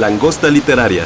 Langosta literaria.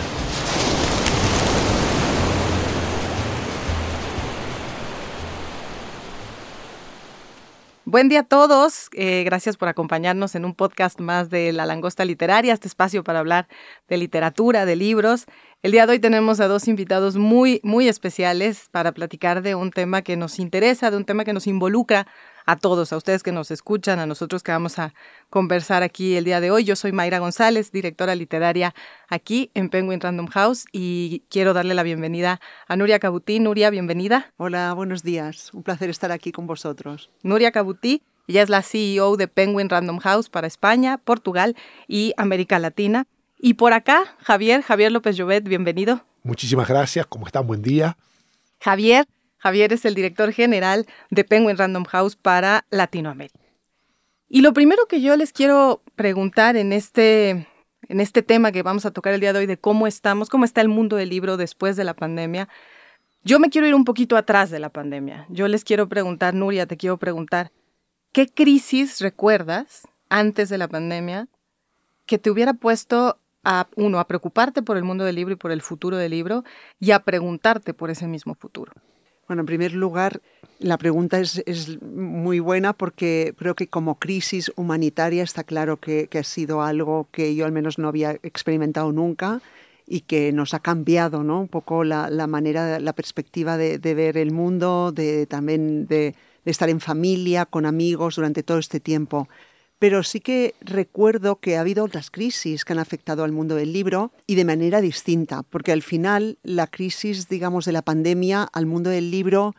Buen día a todos. Eh, gracias por acompañarnos en un podcast más de La Langosta Literaria, este espacio para hablar de literatura, de libros. El día de hoy tenemos a dos invitados muy, muy especiales para platicar de un tema que nos interesa, de un tema que nos involucra a todos, a ustedes que nos escuchan, a nosotros que vamos a conversar aquí el día de hoy. Yo soy Mayra González, directora literaria aquí en Penguin Random House y quiero darle la bienvenida a Nuria Cabutí. Nuria, bienvenida. Hola, buenos días. Un placer estar aquí con vosotros. Nuria Cabutí, ella es la CEO de Penguin Random House para España, Portugal y América Latina. Y por acá, Javier, Javier López Llobet, bienvenido. Muchísimas gracias, ¿cómo están? Buen día. Javier, Javier es el director general de Penguin Random House para Latinoamérica. Y lo primero que yo les quiero preguntar en este, en este tema que vamos a tocar el día de hoy de cómo estamos, cómo está el mundo del libro después de la pandemia, yo me quiero ir un poquito atrás de la pandemia. Yo les quiero preguntar, Nuria, te quiero preguntar, ¿qué crisis recuerdas antes de la pandemia que te hubiera puesto a, uno, a preocuparte por el mundo del libro y por el futuro del libro y a preguntarte por ese mismo futuro? Bueno, en primer lugar, la pregunta es, muy buena porque creo que como crisis humanitaria está claro que, ha sido algo que yo al menos no había experimentado nunca y que nos ha cambiado ¿no? un poco la, manera, la perspectiva de, ver el mundo, de también de estar en familia, con amigos durante todo este tiempo pero sí que recuerdo que ha habido otras crisis que han afectado al mundo del libro y de manera distinta, porque al final la crisis, digamos, de la pandemia al mundo del libro,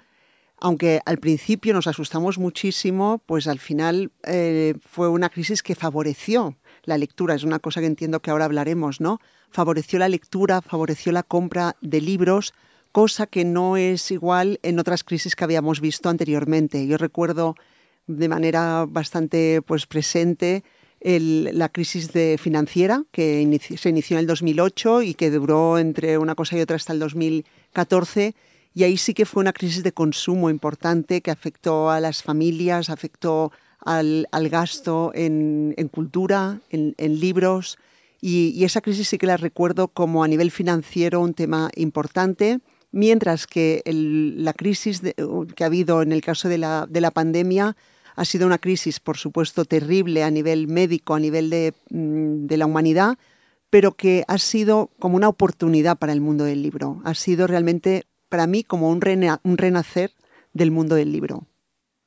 aunque al principio nos asustamos muchísimo, pues al final eh, fue una crisis que favoreció la lectura, es una cosa que entiendo que ahora hablaremos, ¿no? Favoreció la lectura, favoreció la compra de libros, cosa que no es igual en otras crisis que habíamos visto anteriormente. Yo recuerdo de manera bastante pues, presente la crisis financiera que se inició en el 2008 y que duró entre una cosa y otra hasta el 2014. Y ahí sí que fue una crisis de consumo importante que afectó a las familias, afectó al, gasto en, cultura, en, libros. Y, esa crisis sí que la recuerdo como a nivel financiero un tema importante, mientras que la crisis que ha habido en el caso de la, de la pandemia ha sido una crisis, por supuesto, terrible a nivel médico, a nivel mm, de, la humanidad, pero que ha sido como una oportunidad para el mundo del libro. Ha sido realmente, para mí, como un, un renacer del mundo del libro.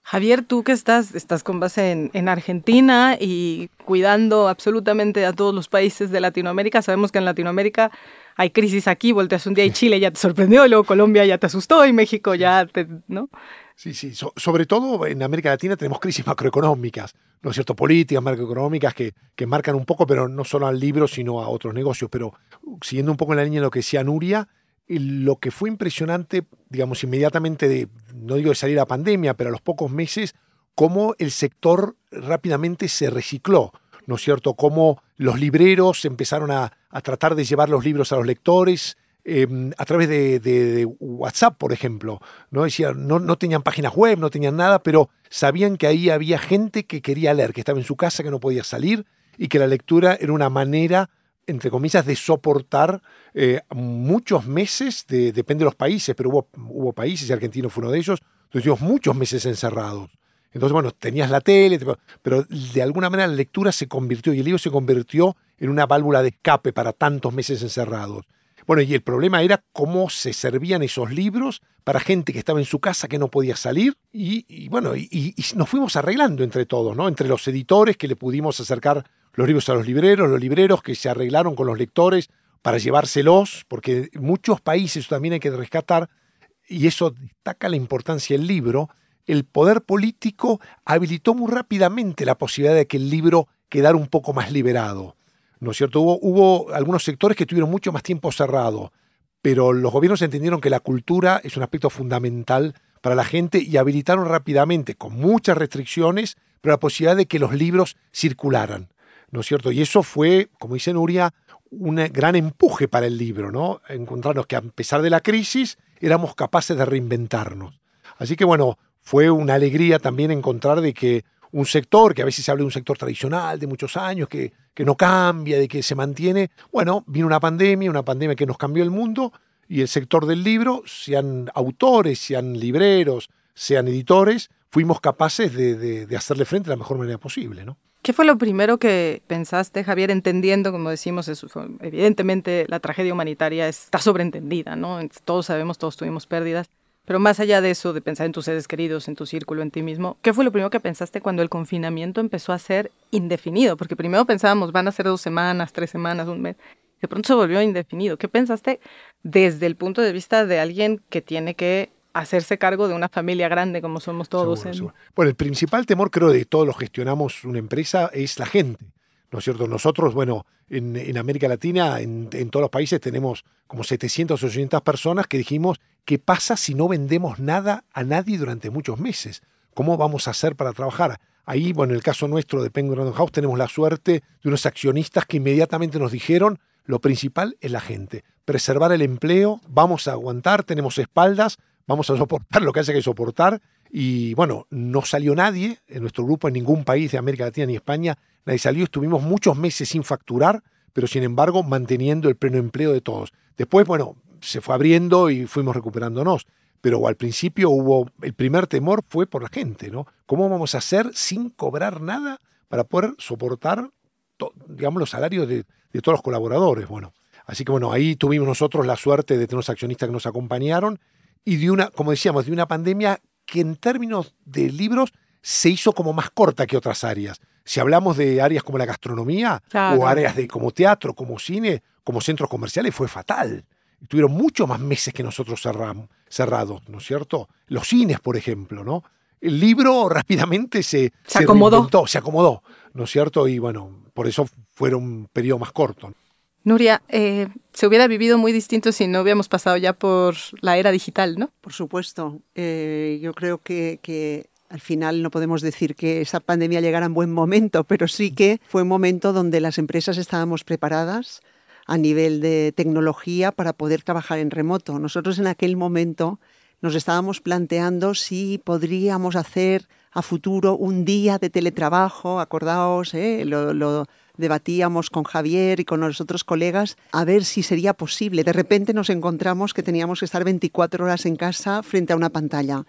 Javier, tú que estás, estás con base en, en, Argentina y cuidando absolutamente a todos los países de Latinoamérica, sabemos que en Latinoamérica hay crisis aquí, volteas un día y Chile ya te sorprendió, luego Colombia ya te asustó y México ya te, ¿no? Sí, sí. sobre todo en América Latina tenemos crisis macroeconómicas, ¿no es cierto? Políticas macroeconómicas que, que marcan un poco, pero no solo al libro, sino a otros negocios. Pero siguiendo un poco en la línea de lo que decía Nuria, lo que fue impresionante, digamos, inmediatamente de, no digo de salir la pandemia, pero a los pocos meses, cómo el sector rápidamente se recicló, ¿no es cierto? Cómo los libreros empezaron a, a tratar de llevar los libros a los lectores, Em, a través de, WhatsApp, por ejemplo. ¿no? no, no tenían páginas web, no tenían nada, pero sabían que ahí había gente que quería leer, que estaba en su casa, que no podía salir y que la lectura era una manera entre comillas, de soportar eh, muchos meses, de, depende de los países, pero hubo, países, y Argentina fue uno de ellos, tuvimos muchos meses encerrados. Entonces, bueno, tenías la tele, pero de alguna manera la lectura se convirtió y el libro se convirtió en una válvula de escape para tantos meses encerrados. Bueno, y el problema era cómo se servían esos libros para gente que estaba en su casa que no podía salir. Y, bueno, y, nos fuimos arreglando entre todos, ¿no? Entre los editores que le pudimos acercar los libros a los libreros, los libreros que se arreglaron con los lectores para llevárselos, porque muchos países también hay que rescatar, y eso destaca la importancia del libro, el poder político habilitó muy rápidamente la posibilidad de que el libro quedar un poco más liberado. ¿No es cierto? Hubo, algunos sectores que tuvieron mucho más tiempo cerrado, pero los gobiernos entendieron que la cultura es un aspecto fundamental para la gente y habilitaron rápidamente, con muchas restricciones, pero la posibilidad de que los libros circularan. ¿No es cierto? Y eso fue, como dice Nuria, un gran empuje para el libro, ¿no? Encontrarnos que a pesar de la crisis éramos capaces de reinventarnos. Así que bueno, fue una alegría también encontrar de que un sector, que a veces se habla de un sector tradicional de muchos años, que, que no cambia, de que se mantiene, bueno, vino una pandemia, una pandemia que nos cambió el mundo y el sector del libro, sean autores, sean libreros, sean editores, fuimos capaces de, de, hacerle frente de la mejor manera posible, ¿no? ¿Qué fue lo primero que pensaste, Javier, entendiendo, como decimos, evidentemente la tragedia humanitaria está sobreentendida, ¿no? Todos sabemos, todos tuvimos pérdidas, pero más allá de eso, de pensar en tus seres queridos, en tu círculo, en ti mismo, ¿qué fue lo primero que pensaste cuando el confinamiento empezó a ser indefinido? Porque primero pensábamos, van a ser dos semanas, tres semanas, un mes, de pronto se volvió indefinido. ¿Qué pensaste desde el punto de vista de alguien que tiene que hacerse cargo de una familia grande como somos todos. Bueno, el principal temor creo de todos los que gestionamos una empresa es la gente. ¿No es cierto? Nosotros, bueno, en, América Latina, en, todos los países, tenemos como 700 o 800 personas que dijimos, ¿qué pasa si no vendemos nada a nadie durante muchos meses? ¿Cómo vamos a hacer para trabajar? Ahí, bueno, en el caso nuestro de Penguin Random House, tenemos la suerte de unos accionistas que inmediatamente nos dijeron, lo principal es la gente, preservar el empleo, vamos a aguantar, tenemos espaldas, vamos a soportar lo que haya que soportar. Y bueno, no salió nadie en nuestro grupo, en ningún país de América Latina ni España, nadie salió, estuvimos muchos meses sin facturar, pero sin embargo manteniendo el pleno empleo de todos. Después, bueno, se fue abriendo y fuimos recuperándonos, pero al principio hubo, el primer temor fue por la gente, ¿no? ¿Cómo vamos a hacer sin cobrar nada para poder soportar, digamos, los salarios de, de todos los colaboradores? Bueno, así que bueno, ahí tuvimos nosotros la suerte de tener unos accionistas que nos acompañaron y de una, como decíamos, de una pandemia que en términos de libros se hizo como más corta que otras áreas. Si hablamos de áreas como la gastronomía o áreas de como teatro, como cine, como centros comerciales, fue fatal. Tuvieron muchos más meses que nosotros cerramos, cerrados, ¿no es cierto? Los cines, por ejemplo, ¿no? El libro rápidamente se, se, acomodó. se acomodó, ¿no es cierto? Y bueno, por eso fueron un periodo más corto. Nuria, eh, se hubiera vivido muy distinto si no hubiéramos pasado ya por la era digital, ¿no? Por supuesto. Eh, yo creo que, al final no podemos decir que esa pandemia llegara en buen momento, pero sí que fue un momento donde las empresas estábamos preparadas a nivel de tecnología para poder trabajar en remoto. Nosotros en aquel momento nos estábamos planteando si podríamos hacer a futuro un día de teletrabajo, acordaos, ¿eh? lo, debatíamos con Javier y con los otros colegas a ver si sería posible. De repente nos encontramos que teníamos que estar 24 horas en casa frente a una pantalla.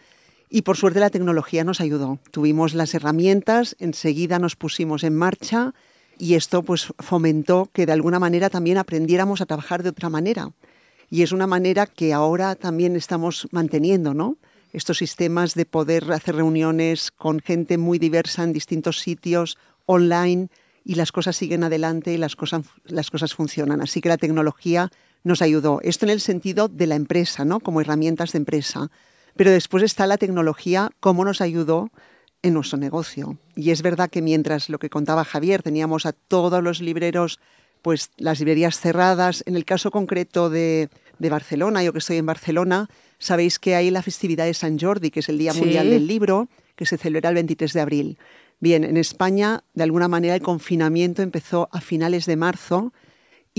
Y por suerte la tecnología nos ayudó. Tuvimos las herramientas, enseguida nos pusimos en marcha y esto pues fomentó que de alguna manera también aprendiéramos a trabajar de otra manera. Y es una manera que ahora también estamos manteniendo, ¿no? Estos sistemas de poder hacer reuniones con gente muy diversa en distintos sitios, online, y las cosas siguen adelante y las cosas, las cosas funcionan. Así que la tecnología nos ayudó. Esto en el sentido de la empresa, ¿no? como herramientas de empresa. Pero después está la tecnología, cómo nos ayudó en nuestro negocio. Y es verdad que mientras lo que contaba Javier, teníamos a todos los libreros, pues las librerías cerradas, en el caso concreto de, de Barcelona, yo que estoy en Barcelona, sabéis que hay la festividad de San Jordi, que es el Día Mundial del Libro, que se celebra el 23 de abril. Bien, en España, de alguna manera, el confinamiento empezó a finales de marzo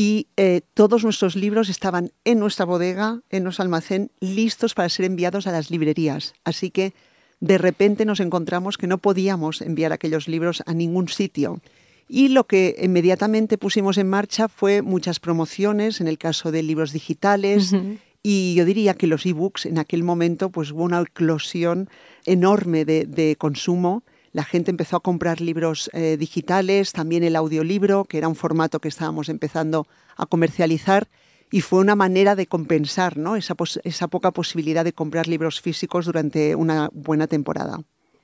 y eh, todos nuestros libros estaban en nuestra bodega, en nuestro almacén, listos para ser enviados a las librerías. Así que de repente nos encontramos que no podíamos enviar aquellos libros a ningún sitio. Y lo que inmediatamente pusimos en marcha fue muchas promociones, en el caso de libros digitales. Y yo diría que los ebooks en aquel momento pues hubo una eclosión enorme de, de consumo la gente empezó a comprar libros eh, digitales, también el audiolibro, que era un formato que estábamos empezando a comercializar, y fue una manera de compensar ¿no? esa, esa poca posibilidad de comprar libros físicos durante una buena temporada.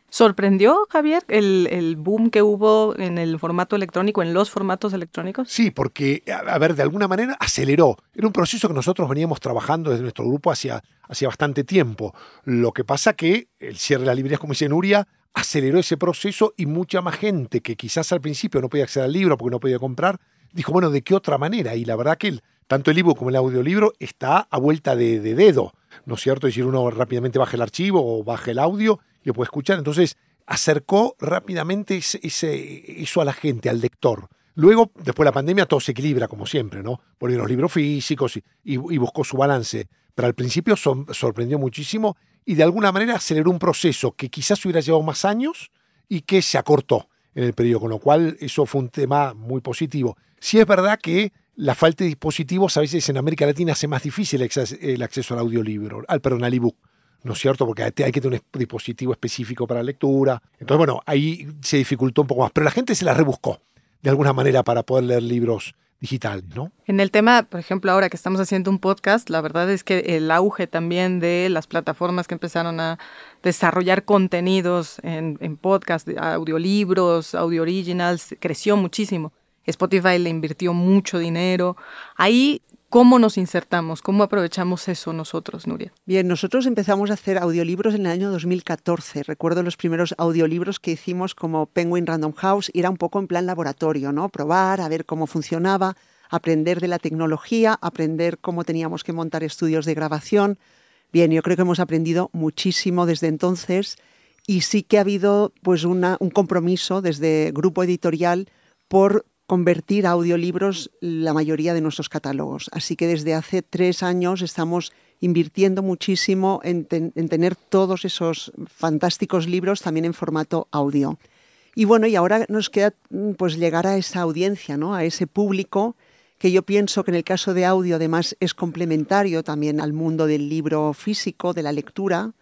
¿Sorprendió, Javier, el, el, boom que hubo en el formato electrónico, en los formatos electrónicos? Sí, porque, a ver, de alguna manera aceleró. Era un proceso que nosotros veníamos trabajando desde nuestro grupo hacia, hacia bastante tiempo. Lo que pasa que el cierre de las librerías, como dice Nuria, aceleró ese proceso y mucha más gente que quizás al principio no podía acceder al libro porque no podía comprar, dijo, bueno, ¿de qué otra manera? Y la verdad que tanto el ebook como el audiolibro está a vuelta de, dedo, ¿no es cierto? Es decir, uno rápidamente baja el archivo o baja el audio y lo puede escuchar. Entonces, acercó rápidamente ese, eso a la gente, al lector. Luego, después de la pandemia, todo se equilibra, como siempre, ¿no? Volvieron los libros físicos y, buscó su balance. Pero al principio sorprendió muchísimo y de alguna manera aceleró un proceso que quizás hubiera llevado más años y que se acortó en el periodo, con lo cual eso fue un tema muy positivo. Sí es verdad que la falta de dispositivos a veces en América Latina hace más difícil el acceso al audiolibro, al perdón, al ebook. ¿no es cierto? Porque hay que tener un dispositivo específico para lectura. Entonces, bueno, ahí se dificultó un poco más. Pero la gente se la rebuscó de alguna manera para poder leer libros digitales, ¿no? En el tema, por ejemplo, ahora que estamos haciendo un podcast, la verdad es que el auge también de las plataformas que empezaron a desarrollar contenidos en, en podcast, audiolibros, audio originals, creció muchísimo. Spotify le invirtió mucho dinero. Ahí ¿Cómo nos insertamos? ¿Cómo aprovechamos eso nosotros, Nuria? Bien, nosotros empezamos a hacer audiolibros en el año 2014. Recuerdo los primeros audiolibros que hicimos como Penguin Random House. Era un poco en plan laboratorio, ¿no? Probar, a ver cómo funcionaba, aprender de la tecnología, aprender cómo teníamos que montar estudios de grabación. Bien, yo creo que hemos aprendido muchísimo desde entonces y sí que ha habido pues un compromiso desde grupo editorial por convertir a audiolibros la mayoría de nuestros catálogos. Así que desde hace tres años estamos invirtiendo muchísimo en, tener todos esos fantásticos libros también en formato audio. Y bueno, y ahora nos queda mm, pues llegar a esa audiencia, ¿no? a ese público que yo pienso que en el caso de audio además es complementario también al mundo del libro físico, de la lectura,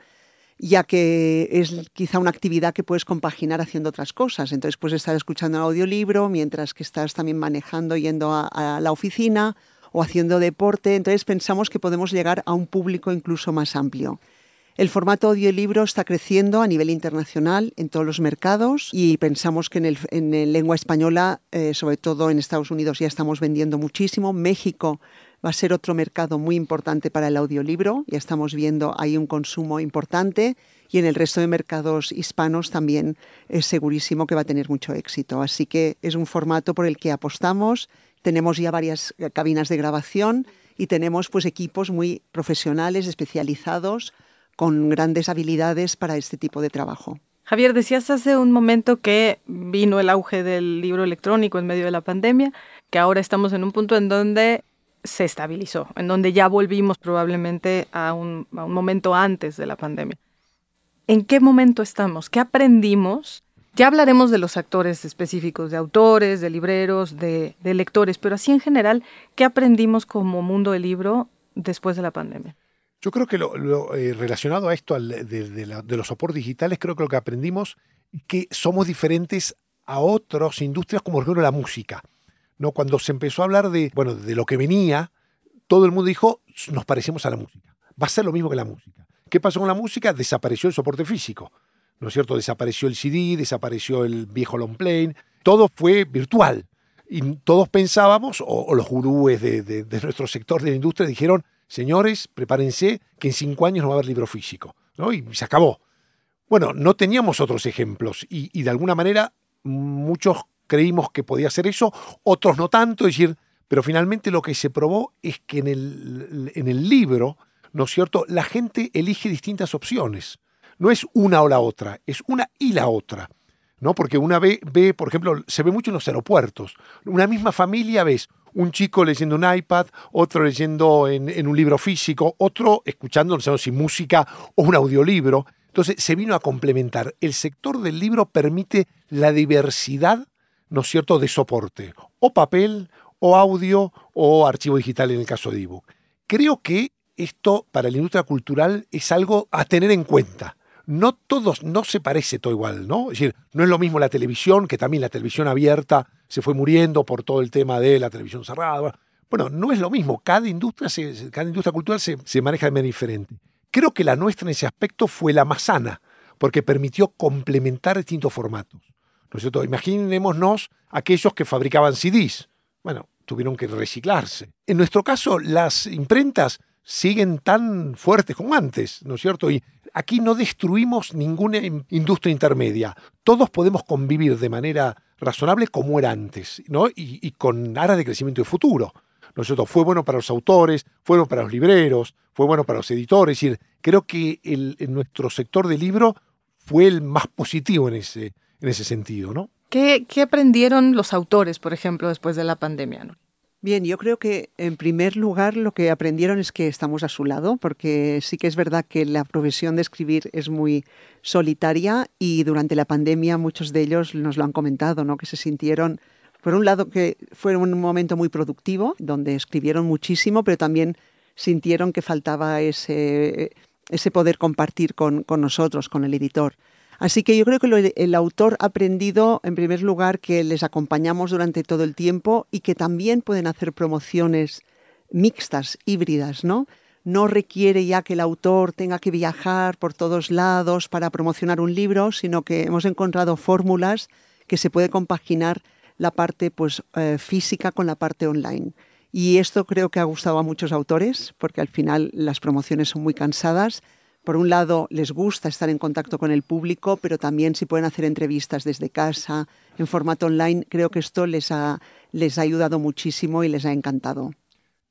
ya que es quizá una actividad que puedes compaginar haciendo otras cosas. Entonces puedes estar escuchando un audiolibro mientras que estás también manejando, yendo a, la oficina o haciendo deporte. Entonces pensamos que podemos llegar a un público incluso más amplio. El formato audiolibro está creciendo a nivel internacional en todos los mercados y pensamos que en, lengua española, eh, sobre todo en Estados Unidos, ya estamos vendiendo muchísimo. México va a ser otro mercado muy importante para el audiolibro. Ya estamos viendo ahí un consumo importante y en el resto de mercados hispanos también es segurísimo que va a tener mucho éxito. Así que es un formato por el que apostamos. Tenemos ya varias cabinas de grabación y tenemos pues equipos muy profesionales, especializados, con grandes habilidades para este tipo de trabajo. Javier, decías hace un momento que vino el auge del libro electrónico en medio de la pandemia, que ahora estamos en un punto en donde se estabilizó, en donde ya volvimos probablemente a un, momento antes de la pandemia. ¿En qué momento estamos? ¿Qué aprendimos? Ya hablaremos de los actores específicos, de autores, de libreros, de, lectores, pero así en general, ¿qué aprendimos como mundo del libro después de la pandemia? Yo creo que lo, eh, relacionado a esto de, de, los soportes digitales, creo que lo que aprendimos es que somos diferentes a otras industrias como por ejemplo la música. ¿No? Cuando se empezó a hablar de, bueno, de lo que venía, todo el mundo dijo, nos parecemos a la música. Va a ser lo mismo que la música. ¿Qué pasó con la música? Desapareció el soporte físico. ¿No es cierto? Desapareció el CD, desapareció el viejo long plane. Todo fue virtual. Y todos pensábamos, o, los gurúes de, nuestro sector de la industria dijeron, señores, prepárense que en cinco años no va a haber libro físico. ¿no? Y se acabó. Bueno, no teníamos otros ejemplos y, y de alguna manera muchos creímos que podía ser eso, otros no tanto, es decir, pero finalmente lo que se probó es que en el, en el libro, ¿no es cierto?, la gente elige distintas opciones. No es una o la otra, es una y la otra. ¿no? Porque una ve, ve, por ejemplo, se ve mucho en los aeropuertos. Una misma familia ves un chico leyendo un iPad, otro leyendo en, un libro físico, otro escuchando, no sé si música o un audiolibro. Entonces se vino a complementar. El sector del libro permite la diversidad ¿no es cierto?, de soporte, o papel, o audio, o archivo digital en el caso de ebook. Creo que esto para la industria cultural es algo a tener en cuenta. No todos, no se parece todo igual, ¿no? Es decir, no es lo mismo la televisión, que también la televisión abierta se fue muriendo por todo el tema de la televisión cerrada. Bueno, no es lo mismo. Cada industria, cada industria cultural se, se maneja de manera diferente. Creo que la nuestra en ese aspecto fue la más sana, porque permitió complementar distintos formatos. ¿No Imaginémonos aquellos que fabricaban CDs. Bueno, tuvieron que reciclarse. En nuestro caso, las imprentas siguen tan fuertes como antes, ¿no es cierto? Y aquí no destruimos ninguna industria intermedia. Todos podemos convivir de manera razonable como era antes, ¿no? Y, con aras de crecimiento de futuro. Nosotros fue bueno para los autores, fue bueno para los libreros, fue bueno para los editores. Es decir, creo que el, nuestro sector de libro fue el más positivo en ese, en ese sentido, ¿no? ¿Qué, ¿Qué, aprendieron los autores, por ejemplo, después de la pandemia? ¿no? Bien, yo creo que en primer lugar lo que aprendieron es que estamos a su lado, porque sí que es verdad que la profesión de escribir es muy solitaria y durante la pandemia muchos de ellos nos lo han comentado, ¿no? que se sintieron, por un lado, que fue un momento muy productivo, donde escribieron muchísimo, pero también sintieron que faltaba ese, ese poder compartir con, con nosotros, con el editor. Así que yo creo que el autor ha aprendido, en primer lugar, que les acompañamos durante todo el tiempo y que también pueden hacer promociones mixtas, híbridas, ¿no? No requiere ya que el autor tenga que viajar por todos lados para promocionar un libro, sino que hemos encontrado fórmulas que se puede compaginar la parte pues, eh, física con la parte online. Y esto creo que ha gustado a muchos autores, porque al final las promociones son muy cansadas por un lado, les gusta estar en contacto con el público, pero también si pueden hacer entrevistas desde casa, en formato online, creo que esto les ha, les ha ayudado muchísimo y les ha encantado.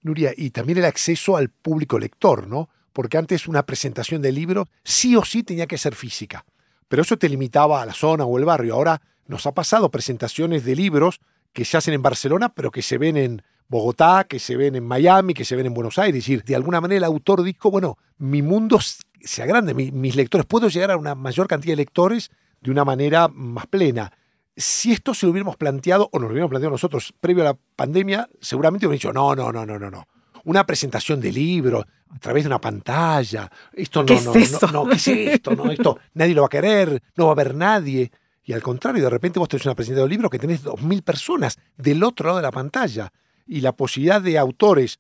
Nuria, y también el acceso al público lector, ¿no? Porque antes una presentación de libro sí o sí tenía que ser física, pero eso te limitaba a la zona o el barrio. Ahora nos ha pasado presentaciones de libros que se hacen en Barcelona, pero que se ven en Bogotá, que se ven en Miami, que se ven en Buenos Aires. Es decir, de alguna manera el autor dijo, bueno, mi mundo se agrande, mis lectores, puedo llegar a una mayor cantidad de lectores de una manera más plena. Si esto se lo hubiéramos planteado, o nos lo hubiéramos planteado nosotros previo a la pandemia, seguramente hubiéramos dicho, no, no, no, no, no, no. Una presentación de libro a través de una pantalla. Esto no, ¿Qué no, es no, no, ¿qué es esto? No, esto nadie lo va a querer, no va a haber nadie. Y al contrario, de repente vos tenés una presentación de libro que tenés dos mil personas del otro lado de la pantalla. Y la posibilidad de autores,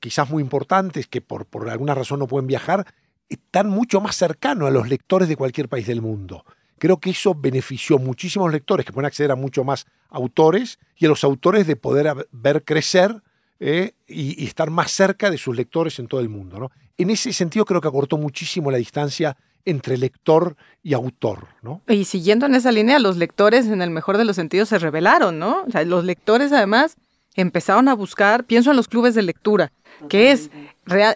quizás muy importantes, que por, por alguna razón no pueden viajar, están mucho más cercanos a los lectores de cualquier país del mundo. Creo que eso benefició muchísimos a los lectores que pueden acceder a mucho más autores y a los autores de poder ver crecer eh, y, estar más cerca de sus lectores en todo el mundo. ¿no? En ese sentido creo que acortó muchísimo la distancia entre lector y autor. ¿no? Y siguiendo en esa línea, los lectores en el mejor de los sentidos se rebelaron, ¿no? Los lectores además empezaron a buscar, pienso en los clubes de lectura, que es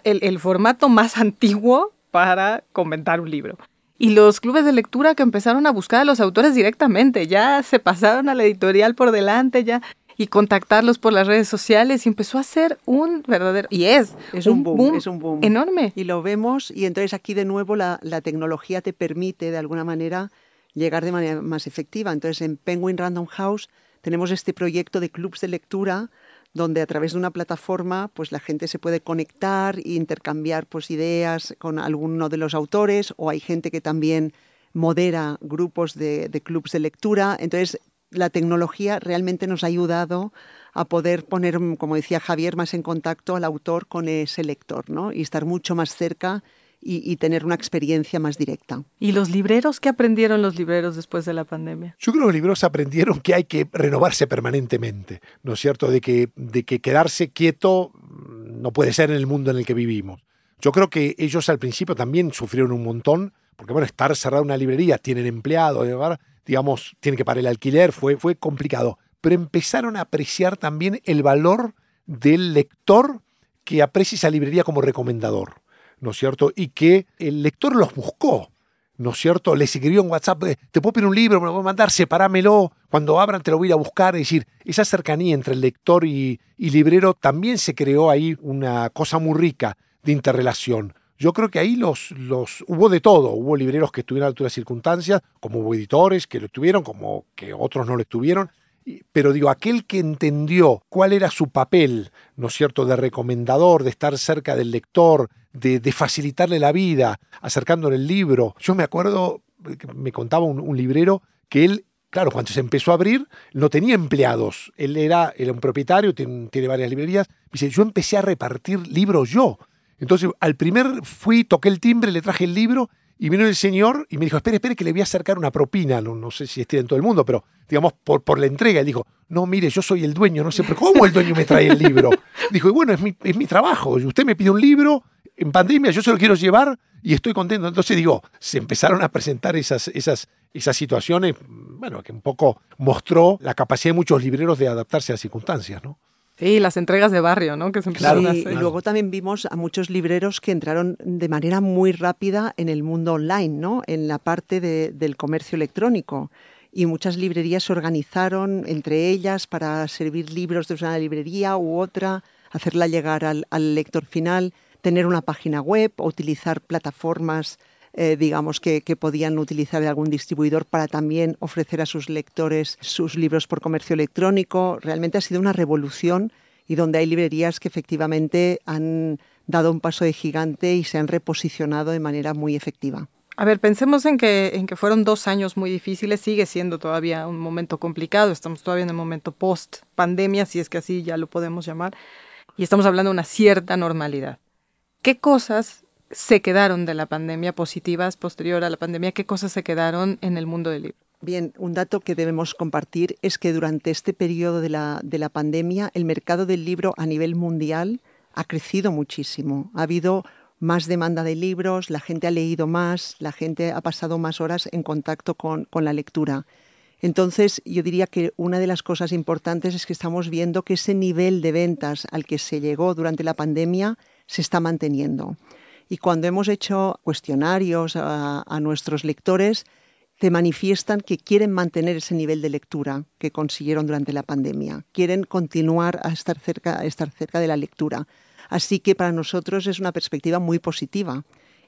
el formato más antiguo para comentar un libro. Y los clubes de lectura que empezaron a buscar a los autores directamente, ya se pasaron a la editorial por delante, ya y contactarlos por las redes sociales y empezó a ser un verdadero y es es un, boom, es un boom. enorme. Y lo vemos y entonces aquí de nuevo la, la, tecnología te permite de alguna manera llegar de manera más efectiva. Entonces en Penguin Random House tenemos este proyecto de clubs de lectura donde a través de una plataforma pues la gente se puede conectar e intercambiar pues ideas con alguno de los autores o hay gente que también modera grupos de, de clubs de lectura. Entonces la tecnología realmente nos ha ayudado a poder poner, como decía Javier, más en contacto al autor con ese lector ¿no? y estar mucho más cerca y, tener una experiencia más directa. ¿Y los libreros? ¿Qué aprendieron los libreros después de la pandemia? Yo creo que los libreros aprendieron que hay que renovarse permanentemente, ¿no es cierto? De que, de que quedarse quieto no puede ser en el mundo en el que vivimos. Yo creo que ellos al principio también sufrieron un montón, porque bueno, estar cerrado en una librería, tienen empleados, digamos, tienen que pagar el alquiler, fue, fue complicado. Pero empezaron a apreciar también el valor del lector que aprecia esa librería como recomendador. ¿No es cierto? Y que el lector los buscó, ¿no es cierto? Les escribió en WhatsApp, eh, te puedo pedir un libro, me lo voy a mandar, separámelo, cuando abran te lo voy a ir a buscar. Es decir, esa cercanía entre el lector y, librero también se creó ahí una cosa muy rica de interrelación. Yo creo que ahí los, los hubo de todo. Hubo libreros que estuvieron a altura de circunstancias, como hubo editores que lo estuvieron, como que otros no lo estuvieron pero digo, aquel que entendió cuál era su papel, ¿no es cierto?, de recomendador, de estar cerca del lector, de, facilitarle la vida, acercándole el libro. Yo me acuerdo, me contaba un, librero, que él, claro, cuando se empezó a abrir, no tenía empleados. Él era, era un propietario, tiene, tiene varias librerías. Dice, yo empecé a repartir libros yo. Entonces, al primer fui, toqué el timbre, le traje el libro y vino el señor y me dijo, espere, espere, que le voy a acercar una propina. No, no sé si esté en todo el mundo, pero digamos, por, por la entrega. Y dijo, no, mire, yo soy el dueño, no sé, pero ¿cómo el dueño me trae el libro? Dijo, y bueno, es mi, es mi trabajo. Usted me pide un libro, en pandemia yo se lo quiero llevar y estoy contento. Entonces digo, se empezaron a presentar esas, esas, esas situaciones, bueno, que un poco mostró la capacidad de muchos libreros de adaptarse a las circunstancias, ¿no? Sí, las entregas de barrio, ¿no? Que se empezaron a hacer. Y luego también vimos a muchos libreros que entraron de manera muy rápida en el mundo online, ¿no? En la parte del comercio electrónico. Y muchas librerías se organizaron entre ellas para servir libros de una librería u otra, hacerla llegar al, lector final, tener una página web, utilizar plataformas eh, digamos, que, que, podían utilizar de algún distribuidor para también ofrecer a sus lectores sus libros por comercio electrónico. Realmente ha sido una revolución y donde hay librerías que efectivamente han dado un paso de gigante y se han reposicionado de manera muy efectiva. A ver, pensemos en que, en que fueron dos años muy difíciles, sigue siendo todavía un momento complicado, estamos todavía en el momento post pandemia, si es que así ya lo podemos llamar, y estamos hablando de una cierta normalidad. ¿Qué cosas se quedaron de la pandemia positivas posterior a la pandemia? ¿Qué cosas se quedaron en el mundo del libro? Bien, un dato que debemos compartir es que durante este periodo de la, de la pandemia el mercado del libro a nivel mundial ha crecido muchísimo. Ha habido más demanda de libros, la gente ha leído más, la gente ha pasado más horas en contacto con, con la lectura. Entonces, yo diría que una de las cosas importantes es que estamos viendo que ese nivel de ventas al que se llegó durante la pandemia se está manteniendo. Y cuando hemos hecho cuestionarios a, nuestros lectores, te manifiestan que quieren mantener ese nivel de lectura que consiguieron durante la pandemia, quieren continuar a estar cerca, a estar cerca de la lectura. Así que para nosotros es una perspectiva muy positiva.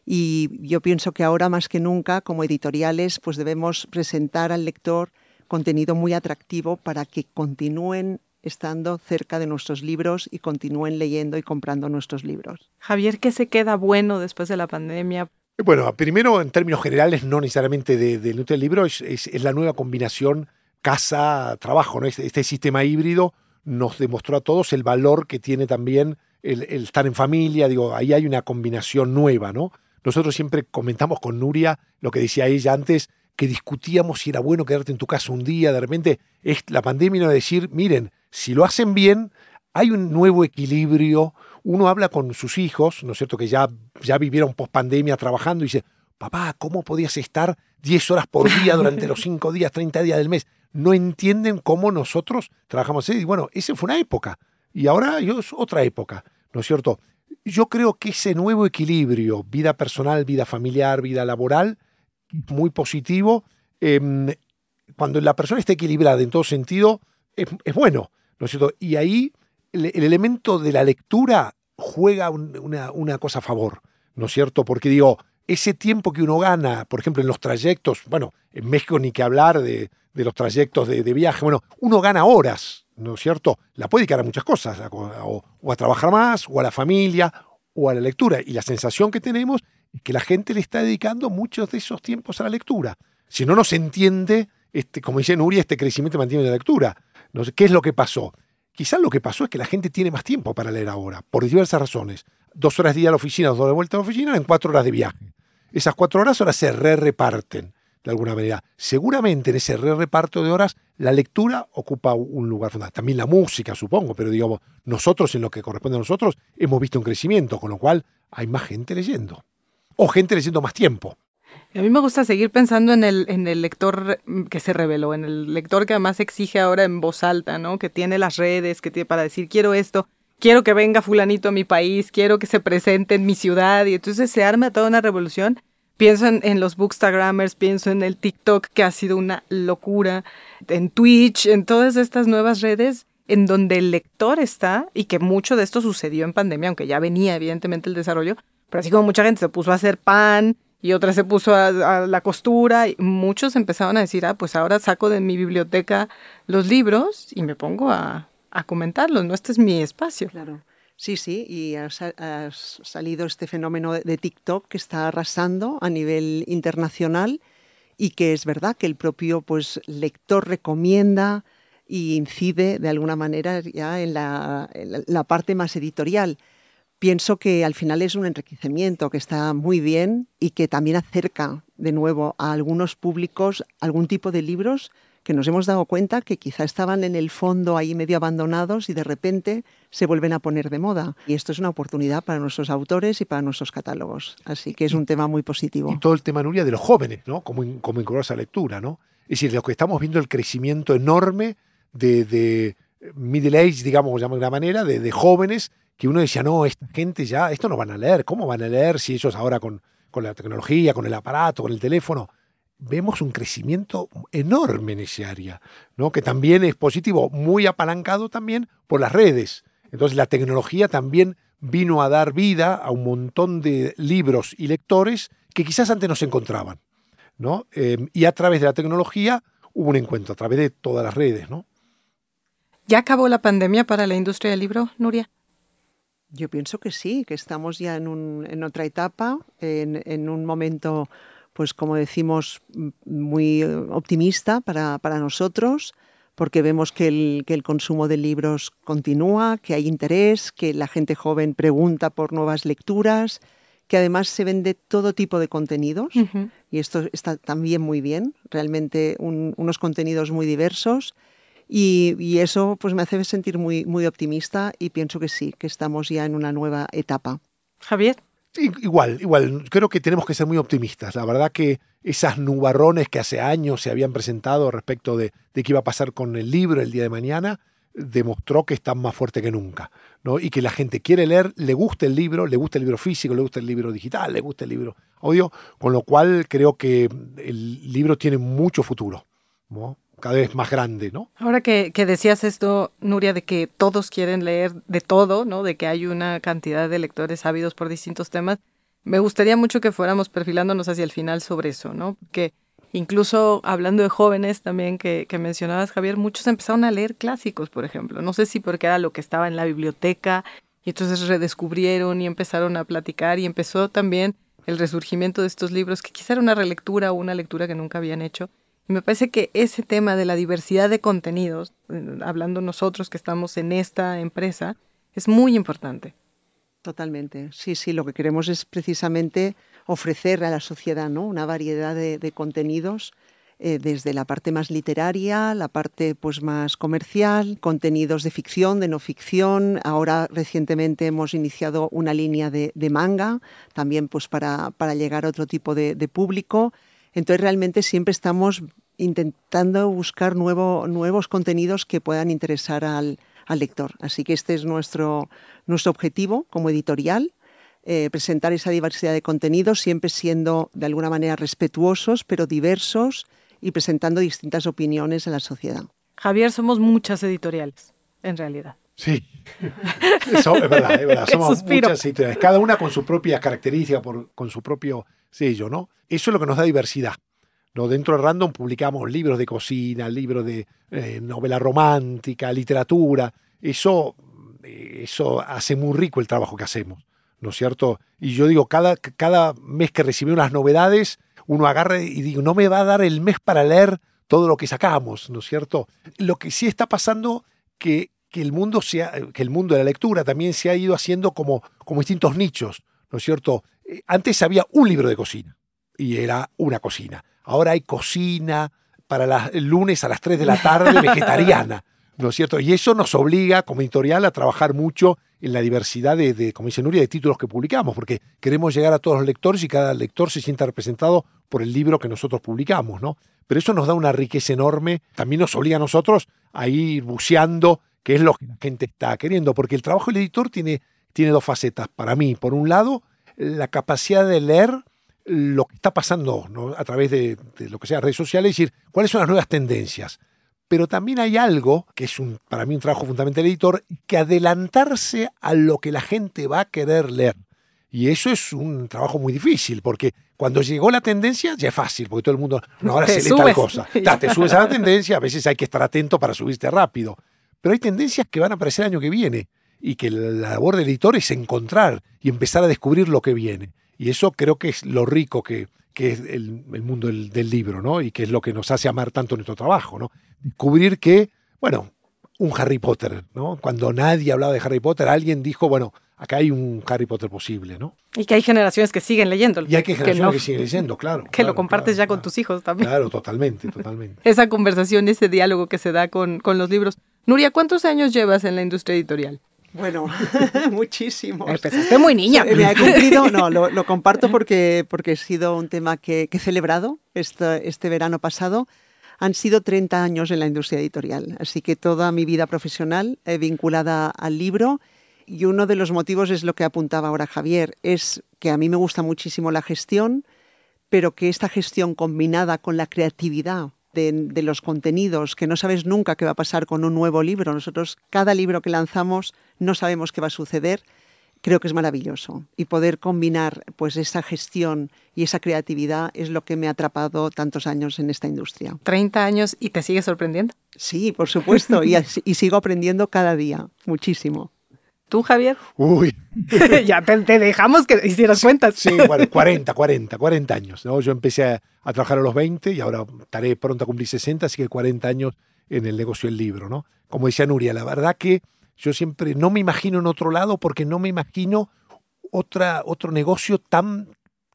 Y yo pienso que ahora más que nunca, como editoriales, pues debemos presentar al lector contenido muy atractivo para que continúen estando cerca de nuestros libros y continúen leyendo y comprando nuestros libros. Javier, ¿qué se queda bueno después de la pandemia? Bueno, primero en términos generales, no necesariamente del de, libro, es, es, la nueva combinación casa-trabajo. ¿no? Este, este, sistema híbrido nos demostró a todos el valor que tiene también el, el, estar en familia. Digo, ahí hay una combinación nueva, ¿no? Nosotros siempre comentamos con Nuria lo que decía ella antes, que discutíamos si era bueno quedarte en tu casa un día, de repente es la pandemia de decir, miren, si lo hacen bien, hay un nuevo equilibrio. Uno habla con sus hijos, ¿no es cierto?, que ya, ya vivieron post pandemia trabajando y dice, papá, ¿cómo podías estar 10 horas por día durante los 5 días, 30 días del mes? No entienden cómo nosotros trabajamos. Y bueno, esa fue una época. Y ahora es otra época, ¿no es cierto? Yo creo que ese nuevo equilibrio, vida personal, vida familiar, vida laboral, muy positivo. Em, cuando la persona está equilibrada en todo sentido, es, bueno, ¿no es cierto? Y ahí el, elemento de la lectura juega una, cosa a favor, ¿no es cierto? Porque digo, ese tiempo que uno gana, por ejemplo, en los trayectos, bueno, en México ni que hablar de, los trayectos de, viaje, bueno, uno gana horas, ¿no es cierto? La puede dedicar a muchas cosas, o, a trabajar más, o a la familia, o a la lectura. Y la sensación que tenemos que la gente le está dedicando muchos de esos tiempos a la lectura. Si no, no se entiende, este, como dice Nuria, este crecimiento mantiene la lectura. No sé, ¿Qué es lo que pasó? Quizás lo que pasó es que la gente tiene más tiempo para leer ahora, por diversas razones. Dos horas de día a la oficina, dos de vuelta a la oficina, en cuatro horas de viaje. Esas cuatro horas ahora se re reparten de alguna manera. Seguramente en ese re reparto de horas la lectura ocupa un lugar fundamental. También la música, supongo, pero digamos, nosotros en lo que corresponde a nosotros hemos visto un crecimiento, con lo cual hay más gente leyendo. O gente leyendo más tiempo. A mí me gusta seguir pensando en el, en el lector que se reveló, en el lector que además exige ahora en voz alta, ¿no? Que tiene las redes, que tiene para decir, quiero esto, quiero que venga fulanito a mi país, quiero que se presente en mi ciudad, y entonces se arma toda una revolución. Pienso en, los bookstagrammers, pienso en el TikTok, que ha sido una locura, en Twitch, en todas estas nuevas redes en donde el lector está, y que mucho de esto sucedió en pandemia, aunque ya venía evidentemente el desarrollo, pero así como mucha gente se puso a hacer pan, y otra se puso a, la costura y muchos empezaron a decir, ah, pues ahora saco de mi biblioteca los libros y me pongo a, comentarlos, ¿no? Este es mi espacio. Claro. Sí, sí, y ha, salido este fenómeno de TikTok que está arrasando a nivel internacional y que es verdad que el propio pues, lector recomienda y incide de alguna manera ya en la parte más editorial pienso que al final es un enriquecimiento que está muy bien y que también acerca de nuevo a algunos públicos algún tipo de libros que nos hemos dado cuenta que quizá estaban en el fondo ahí medio abandonados y de repente se vuelven a poner de moda. Y esto es una oportunidad para nuestros autores y para nuestros catálogos. Así que es un tema muy positivo. Y todo el tema, Nuria, de los jóvenes, ¿no? Como, como a lectura, ¿no? Es decir, lo que estamos viendo el crecimiento enorme de, middle age, digamos, de alguna manera, de, de, jóvenes que uno decía, no, esta gente ya, esto no van a leer, ¿cómo van a leer si ellos ahora con, con la tecnología, con el aparato, con el teléfono? vemos un crecimiento enorme en esa área, ¿no? que también es positivo, muy apalancado también por las redes. Entonces la tecnología también vino a dar vida a un montón de libros y lectores que quizás antes no se encontraban. ¿no? Em, y a través de la tecnología hubo un encuentro, a través de todas las redes. ¿no? ¿Ya acabó la pandemia para la industria del libro, Nuria? Yo pienso que sí, que estamos ya en, un, en otra etapa, en, en un momento pues como decimos, muy optimista para, para nosotros, porque vemos que el, que el, consumo de libros continúa, que hay interés, que la gente joven pregunta por nuevas lecturas, que además se vende todo tipo de contenidos, y esto está también muy bien, realmente unos contenidos muy diversos, y, y, eso pues me hace sentir muy, muy optimista y pienso que sí, que estamos ya en una nueva etapa. Javier. Igual, igual, creo que tenemos que ser muy optimistas. La verdad que esas nubarrones que hace años se habían presentado respecto de, qué iba a pasar con el libro el día de mañana, demostró que están más fuertes que nunca. ¿no? Y que la gente quiere leer, le gusta el libro, le gusta el libro físico, le gusta el libro digital, le gusta el libro audio, con lo cual creo que el libro tiene mucho futuro. ¿no? Cada vez más grande, ¿no? Ahora que, decías esto, Nuria, de que todos quieren leer de todo, ¿no? De que hay una cantidad de lectores ávidos por distintos temas, me gustaría mucho que fuéramos perfilándonos hacia el final sobre eso, ¿no? Porque incluso hablando de jóvenes también que, que mencionabas, Javier, muchos empezaron a leer clásicos, por ejemplo. No sé si porque era lo que estaba en la biblioteca y entonces redescubrieron y empezaron a platicar y empezó también el resurgimiento de estos libros que quizá era una relectura o una lectura que nunca habían hecho y me parece que ese tema de la diversidad de contenidos, eh, hablando nosotros que estamos en esta empresa, es muy importante. Totalmente. Sí, sí, lo que queremos es precisamente ofrecer a la sociedad ¿no? una variedad de, contenidos, eh, desde la parte más literaria, la parte pues, más comercial, contenidos de ficción, de no ficción. Ahora recientemente hemos iniciado una línea de, manga, también pues, para, para, llegar a otro tipo de, de público. Entonces realmente siempre estamos intentando buscar nuevos contenidos que puedan interesar al, lector. Así que este es nuestro, nuestro objetivo como editorial, eh, presentar esa diversidad de contenidos, siempre siendo de alguna manera respetuosos, pero diversos y presentando distintas opiniones en la sociedad. Javier, somos muchas editoriales, en realidad. Sí, Eso es verdad, es verdad. Somos muchas cada una con su propia característica, con su propio sello, ¿no? Eso es lo que nos da diversidad. ¿no? Dentro de Random publicamos libros de cocina, libros de eh, novela romántica, literatura. Eso, eh, eso hace muy rico el trabajo que hacemos, ¿no es cierto? Y yo digo, cada, cada mes que recibimos las novedades, uno agarra y digo, no me va a dar el mes para leer todo lo que sacamos, ¿no es cierto? Lo que sí está pasando que, que el mundo sea, que el mundo de la lectura también se ha ido haciendo como, como distintos nichos, ¿no es cierto? Eh, antes había un libro de cocina y era una cocina. Ahora hay cocina para el lunes a las 3 de la tarde vegetariana, ¿no es cierto? Y eso nos obliga como editorial a trabajar mucho en la diversidad de, como dice Nuria, de títulos que publicamos, porque queremos llegar a todos los lectores y cada lector se sienta representado por el libro que nosotros publicamos, ¿no? Pero eso nos da una riqueza enorme, también nos obliga a nosotros a ir buceando qué es lo que la gente está queriendo, porque el trabajo del editor tiene, tiene dos facetas para mí. Por un lado, la capacidad de leer lo que está pasando a través de, lo que sea redes sociales, es decir, cuáles son las nuevas tendencias. Pero también hay algo, que es un, para mí un trabajo fundamental del editor, que adelantarse a lo que la gente va a querer leer. Y eso es un trabajo muy difícil, porque cuando llegó la tendencia ya es fácil, porque todo el mundo, no, ahora se lee tal cosa. te subes a la tendencia, a veces hay que estar atento para subirte rápido. Pero hay tendencias que van a aparecer el año que viene y que la labor del editor es encontrar y empezar a descubrir lo que viene. Y eso creo que es lo rico que, que es el, mundo del, libro, ¿no? Y que es lo que nos hace amar tanto nuestro trabajo, ¿no? Descubrir que, bueno, un Harry Potter, ¿no? Cuando nadie hablaba de Harry Potter, alguien dijo, bueno, acá hay un Harry Potter posible, ¿no? Y que hay generaciones que siguen leyendo. Y hay que generaciones que, siguen leyendo, claro. Que lo compartes ya con tus hijos también. Claro, totalmente, totalmente. Esa conversación, ese diálogo que se da con, con los libros. Nuria, ¿cuántos años llevas en la industria editorial? Bueno, muchísimo. Empezaste muy niña. Me ha cumplido, no, lo, comparto porque, porque ha sido un tema que, he celebrado este, este verano pasado. Han sido 30 años en la industria editorial, así que toda mi vida profesional eh, vinculada al libro. Y uno de los motivos es lo que apuntaba ahora Javier, es que a mí me gusta muchísimo la gestión, pero que esta gestión combinada con la creatividad de, los contenidos, que no sabes nunca qué va a pasar con un nuevo libro. Nosotros, cada libro que lanzamos, no sabemos qué va a suceder. Creo que es maravilloso. Y poder combinar pues esa gestión y esa creatividad es lo que me ha atrapado tantos años en esta industria. 30 años y te sigue sorprendiendo. Sí, por supuesto. y, y sigo aprendiendo cada día. Muchísimo. ¿Tú, Javier? Uy. ya te, dejamos que hicieras cuentas. Sí, bueno, 40, 40, 40 años. ¿no? Yo empecé a, trabajar a los 20 y ahora estaré pronto a cumplir 60, así que 40 años en el negocio del libro. ¿no? Como decía Nuria, la verdad que yo siempre no me imagino en otro lado porque no me imagino otra, otro negocio tan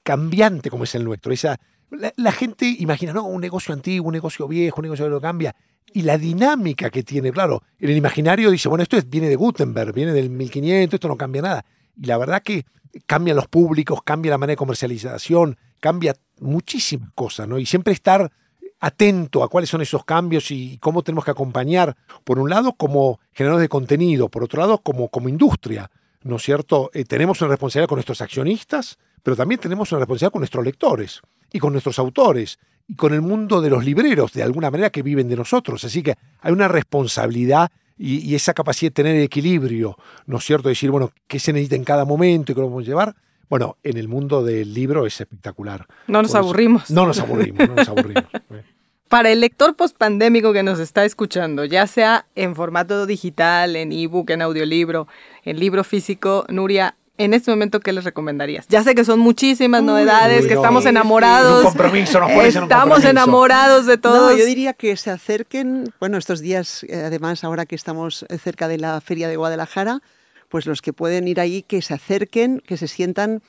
cambiante como es el nuestro. Esa, la, gente imagina, no, un negocio antiguo, un negocio viejo, un negocio que lo cambia y la dinámica que tiene. Claro, en el imaginario dice, bueno, esto viene de Gutenberg, viene del 1500, esto no cambia nada. Y la verdad que cambian los públicos, cambia la manera de comercialización, cambia muchísimas cosas, ¿no? Y siempre estar atento a cuáles son esos cambios y cómo tenemos que acompañar, por un lado, como generadores de contenido, por otro lado, como, como industria, ¿no es cierto? Eh, tenemos una responsabilidad con nuestros accionistas, pero también tenemos una responsabilidad con nuestros lectores y con nuestros autores y con el mundo de los libreros, de alguna manera que viven de nosotros. Así que hay una responsabilidad y, esa capacidad de tener equilibrio, ¿no es cierto? Decir, bueno, qué se necesita en cada momento y cómo podemos llevar. Bueno, en el mundo del libro es espectacular. No nos aburrimos. No nos aburrimos, no nos aburrimos. Para el lector postpandémico que nos está escuchando, ya sea en formato digital, en ebook, en audiolibro, en libro físico, Nuria, en este momento, ¿qué les recomendarías? Ya sé que son muchísimas novedades, que estamos enamorados. Un compromiso, nos Estamos enamorados de todo. yo diría que se acerquen, bueno, estos días, eh, además, ahora que estamos cerca de la Feria de Guadalajara, pues los que pueden ir ahí, que se acerquen, que se sientan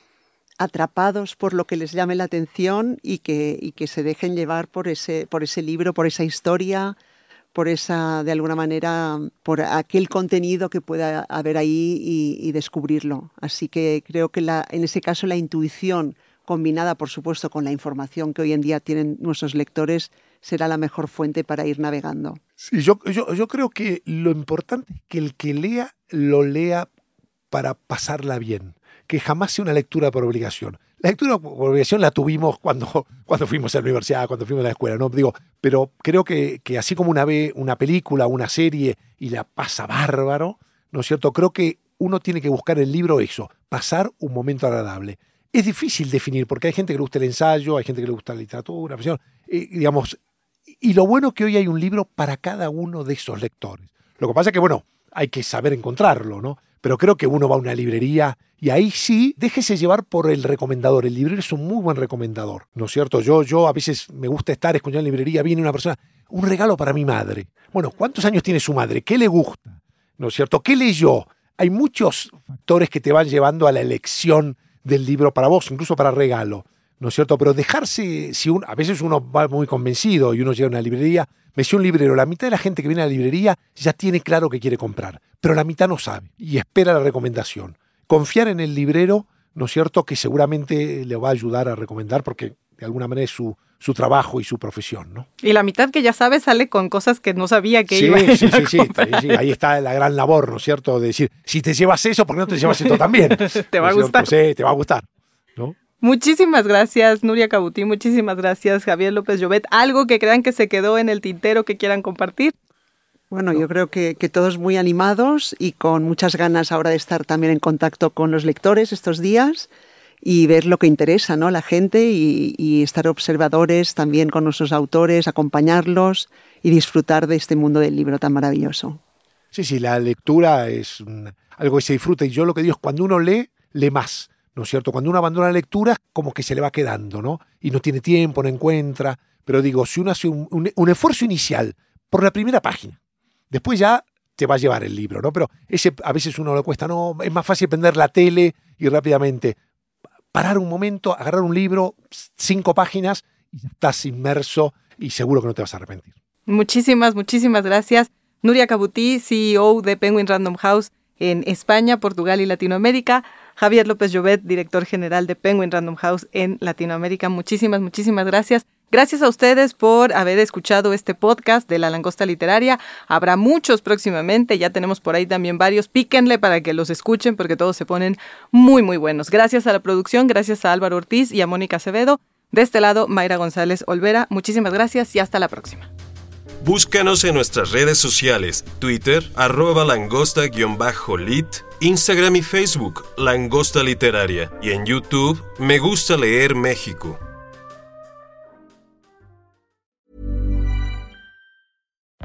atrapados por lo que les llame la atención y que, y que se dejen llevar por ese, por ese libro, por esa historia, por esa, de alguna manera, por aquel contenido que pueda haber ahí y, descubrirlo. Así que creo que la, en ese caso la intuición combinada, por supuesto, con la información que hoy en día tienen nuestros lectores, será la mejor fuente para ir navegando. Sí, yo, yo, yo creo que lo importante es que el que lea, lo lea para pasarla bien, que jamás sea una lectura por obligación. La lectura por obligación la tuvimos cuando, cuando fuimos a la universidad, cuando fuimos a la escuela, ¿no? Digo, pero creo que, que así como una ve una película, una serie y la pasa bárbaro, ¿no es cierto? Creo que uno tiene que buscar el libro eso, pasar un momento agradable. Es difícil definir, porque hay gente que le gusta el ensayo, hay gente que le gusta la literatura, eh, digamos, y lo bueno es que hoy hay un libro para cada uno de esos lectores. Lo que pasa es que, bueno, hay que saber encontrarlo, ¿no? Pero creo que uno va a una librería y ahí sí, déjese llevar por el recomendador. El librero es un muy buen recomendador, ¿no es cierto? Yo, yo a veces me gusta estar escuchando en librería, viene una persona, un regalo para mi madre. Bueno, ¿cuántos años tiene su madre? ¿Qué le gusta? ¿No es cierto? ¿Qué leyó? Hay muchos factores que te van llevando a la elección del libro para vos, incluso para regalo. ¿no es cierto? Pero dejarse, si a veces uno va muy convencido y uno llega a una librería, me decía un librero, la mitad de la gente que viene a la librería ya tiene claro que quiere comprar, pero la mitad no sabe y espera la recomendación. Confiar en el librero, ¿no es cierto?, que seguramente le va a ayudar a recomendar porque de alguna manera es su, su trabajo y su profesión, ¿no? Y la mitad que ya sabe sale con cosas que no sabía que iba a sí, sí, sí, sí, ahí está la gran labor, ¿no es cierto?, de decir, si te llevas eso, ¿por qué no te llevas esto también? te va a gustar. Sí, te va a gustar, ¿no? Muchísimas gracias, Nuria Cabutín. Muchísimas gracias, Javier López Llobet. ¿Algo que crean que se quedó en el tintero que quieran compartir? Bueno, yo creo que, todos muy animados y con muchas ganas ahora de estar también en contacto con los lectores estos días y ver lo que interesa ¿no? la gente y, y, estar observadores también con nuestros autores, acompañarlos y disfrutar de este mundo del libro tan maravilloso. Sí, sí, la lectura es algo que se disfruta y yo lo que digo es cuando uno lee, lee más. ¿no es cierto? Cuando uno abandona la lectura, como que se le va quedando, ¿no? Y no tiene tiempo, no encuentra. Pero digo, si uno hace un, esfuerzo inicial por la primera página, después ya te va a llevar el libro, ¿no? Pero ese a veces uno le cuesta, no, es más fácil prender la tele y rápidamente parar un momento, agarrar un libro, cinco páginas y estás inmerso y seguro que no te vas a arrepentir. Muchísimas, muchísimas gracias. Nuria Cabutí, CEO de Penguin Random House en España, Portugal y Latinoamérica. Javier López Llobet, director general de Penguin Random House en Latinoamérica. Muchísimas, muchísimas gracias. Gracias a ustedes por haber escuchado este podcast de La Langosta Literaria. Habrá muchos próximamente, ya tenemos por ahí también varios. Píquenle para que los escuchen porque todos se ponen muy, muy buenos. Gracias a la producción, gracias a Álvaro Ortiz y a Mónica Acevedo. De este lado, Mayra González Olvera. Muchísimas gracias y hasta la próxima. Búscanos en nuestras redes sociales, Twitter, arroba langosta-lit, Instagram y Facebook, Langosta Literaria, y en YouTube, Me Gusta Leer México.